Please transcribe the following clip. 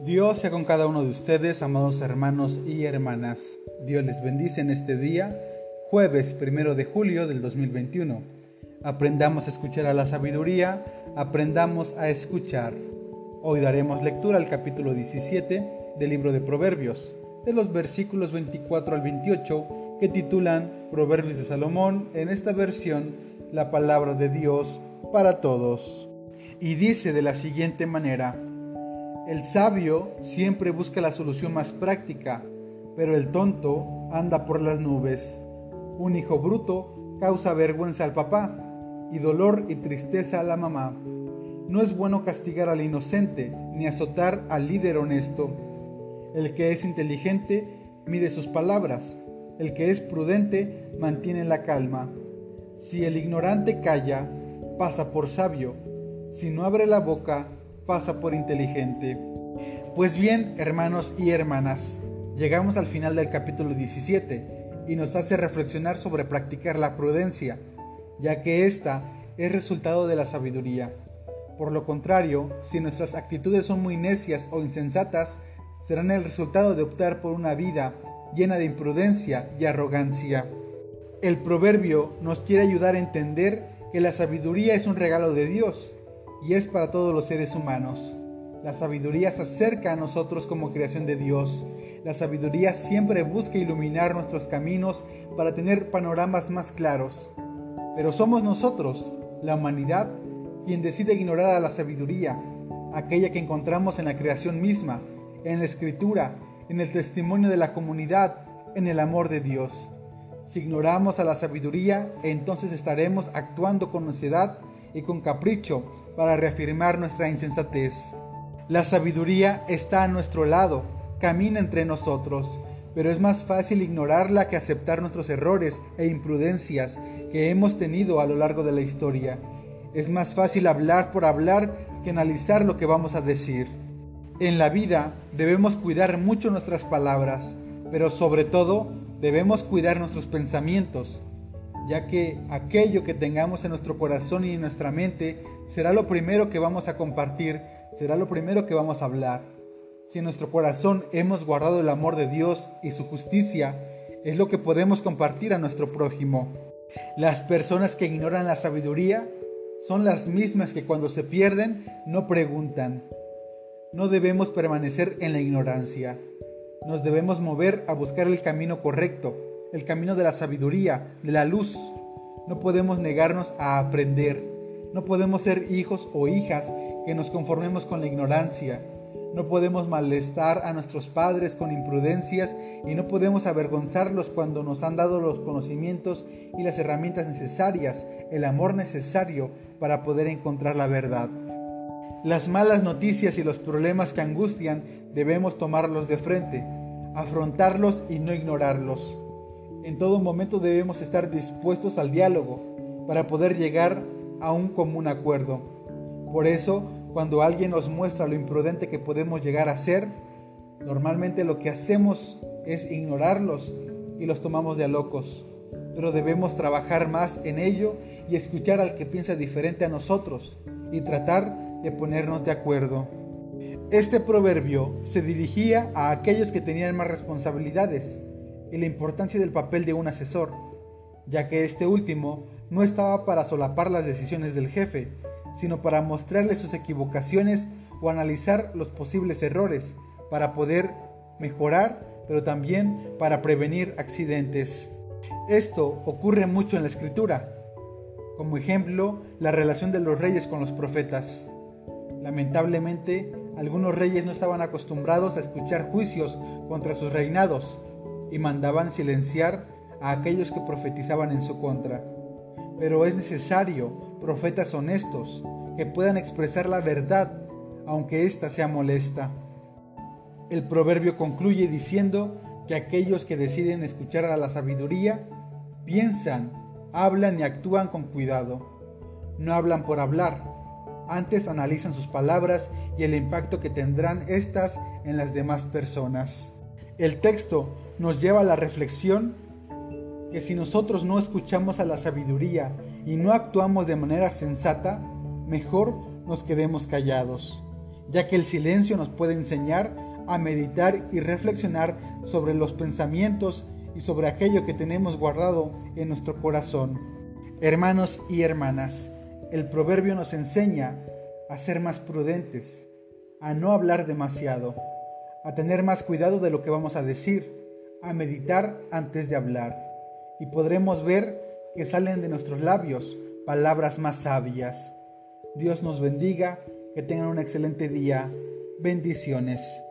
Dios sea con cada uno de ustedes, amados hermanos y hermanas. Dios les bendice en este día, jueves primero de julio del 2021. Aprendamos a escuchar a la sabiduría, aprendamos a escuchar. Hoy daremos lectura al capítulo 17 del libro de Proverbios, de los versículos 24 al 28, que titulan Proverbios de Salomón, en esta versión, la palabra de Dios para todos. Y dice de la siguiente manera, el sabio siempre busca la solución más práctica, pero el tonto anda por las nubes. Un hijo bruto causa vergüenza al papá y dolor y tristeza a la mamá. No es bueno castigar al inocente ni azotar al líder honesto. El que es inteligente mide sus palabras. El que es prudente mantiene la calma. Si el ignorante calla, pasa por sabio. Si no abre la boca, pasa por inteligente. Pues bien, hermanos y hermanas, llegamos al final del capítulo 17 y nos hace reflexionar sobre practicar la prudencia, ya que ésta es resultado de la sabiduría. Por lo contrario, si nuestras actitudes son muy necias o insensatas, serán el resultado de optar por una vida llena de imprudencia y arrogancia. El proverbio nos quiere ayudar a entender que la sabiduría es un regalo de Dios y es para todos los seres humanos. La sabiduría se acerca a nosotros como creación de Dios. La sabiduría siempre busca iluminar nuestros caminos para tener panoramas más claros. Pero somos nosotros, la humanidad, quien decide ignorar a la sabiduría, aquella que encontramos en la creación misma, en la escritura, en el testimonio de la comunidad, en el amor de Dios. Si ignoramos a la sabiduría, entonces estaremos actuando con necedad y con capricho para reafirmar nuestra insensatez. La sabiduría está a nuestro lado, camina entre nosotros, pero es más fácil ignorarla que aceptar nuestros errores e imprudencias que hemos tenido a lo largo de la historia. Es más fácil hablar por hablar que analizar lo que vamos a decir. En la vida debemos cuidar mucho nuestras palabras, pero sobre todo debemos cuidar nuestros pensamientos, ya que aquello que tengamos en nuestro corazón y en nuestra mente será lo primero que vamos a compartir, será lo primero que vamos a hablar. Si en nuestro corazón hemos guardado el amor de Dios y su justicia, es lo que podemos compartir a nuestro prójimo. Las personas que ignoran la sabiduría son las mismas que cuando se pierden no preguntan. No debemos permanecer en la ignorancia. Nos debemos mover a buscar el camino correcto, el camino de la sabiduría, de la luz. No podemos negarnos a aprender. No podemos ser hijos o hijas que nos conformemos con la ignorancia. No podemos malestar a nuestros padres con imprudencias y no podemos avergonzarlos cuando nos han dado los conocimientos y las herramientas necesarias, el amor necesario para poder encontrar la verdad. Las malas noticias y los problemas que angustian debemos tomarlos de frente, afrontarlos y no ignorarlos. En todo momento debemos estar dispuestos al diálogo para poder llegar a un común acuerdo. Por eso, cuando alguien nos muestra lo imprudente que podemos llegar a ser, normalmente lo que hacemos es ignorarlos y los tomamos de a locos. Pero debemos trabajar más en ello y escuchar al que piensa diferente a nosotros y tratar de ponernos de acuerdo. Este proverbio se dirigía a aquellos que tenían más responsabilidades y la importancia del papel de un asesor, ya que este último no estaba para solapar las decisiones del jefe, sino para mostrarle sus equivocaciones o analizar los posibles errores, para poder mejorar, pero también para prevenir accidentes. Esto ocurre mucho en la escritura, como ejemplo la relación de los reyes con los profetas. Lamentablemente, algunos reyes no estaban acostumbrados a escuchar juicios contra sus reinados, y mandaban silenciar a aquellos que profetizaban en su contra. Pero es necesario profetas honestos que puedan expresar la verdad, aunque ésta sea molesta. El proverbio concluye diciendo que aquellos que deciden escuchar a la sabiduría piensan, hablan y actúan con cuidado. No hablan por hablar, antes analizan sus palabras y el impacto que tendrán éstas en las demás personas. El texto nos lleva a la reflexión que si nosotros no escuchamos a la sabiduría y no actuamos de manera sensata, mejor nos quedemos callados, ya que el silencio nos puede enseñar a meditar y reflexionar sobre los pensamientos y sobre aquello que tenemos guardado en nuestro corazón. Hermanos y hermanas, el proverbio nos enseña a ser más prudentes, a no hablar demasiado, a tener más cuidado de lo que vamos a decir, a meditar antes de hablar. Y podremos ver que salen de nuestros labios palabras más sabias. Dios nos bendiga, que tengan un excelente día. Bendiciones.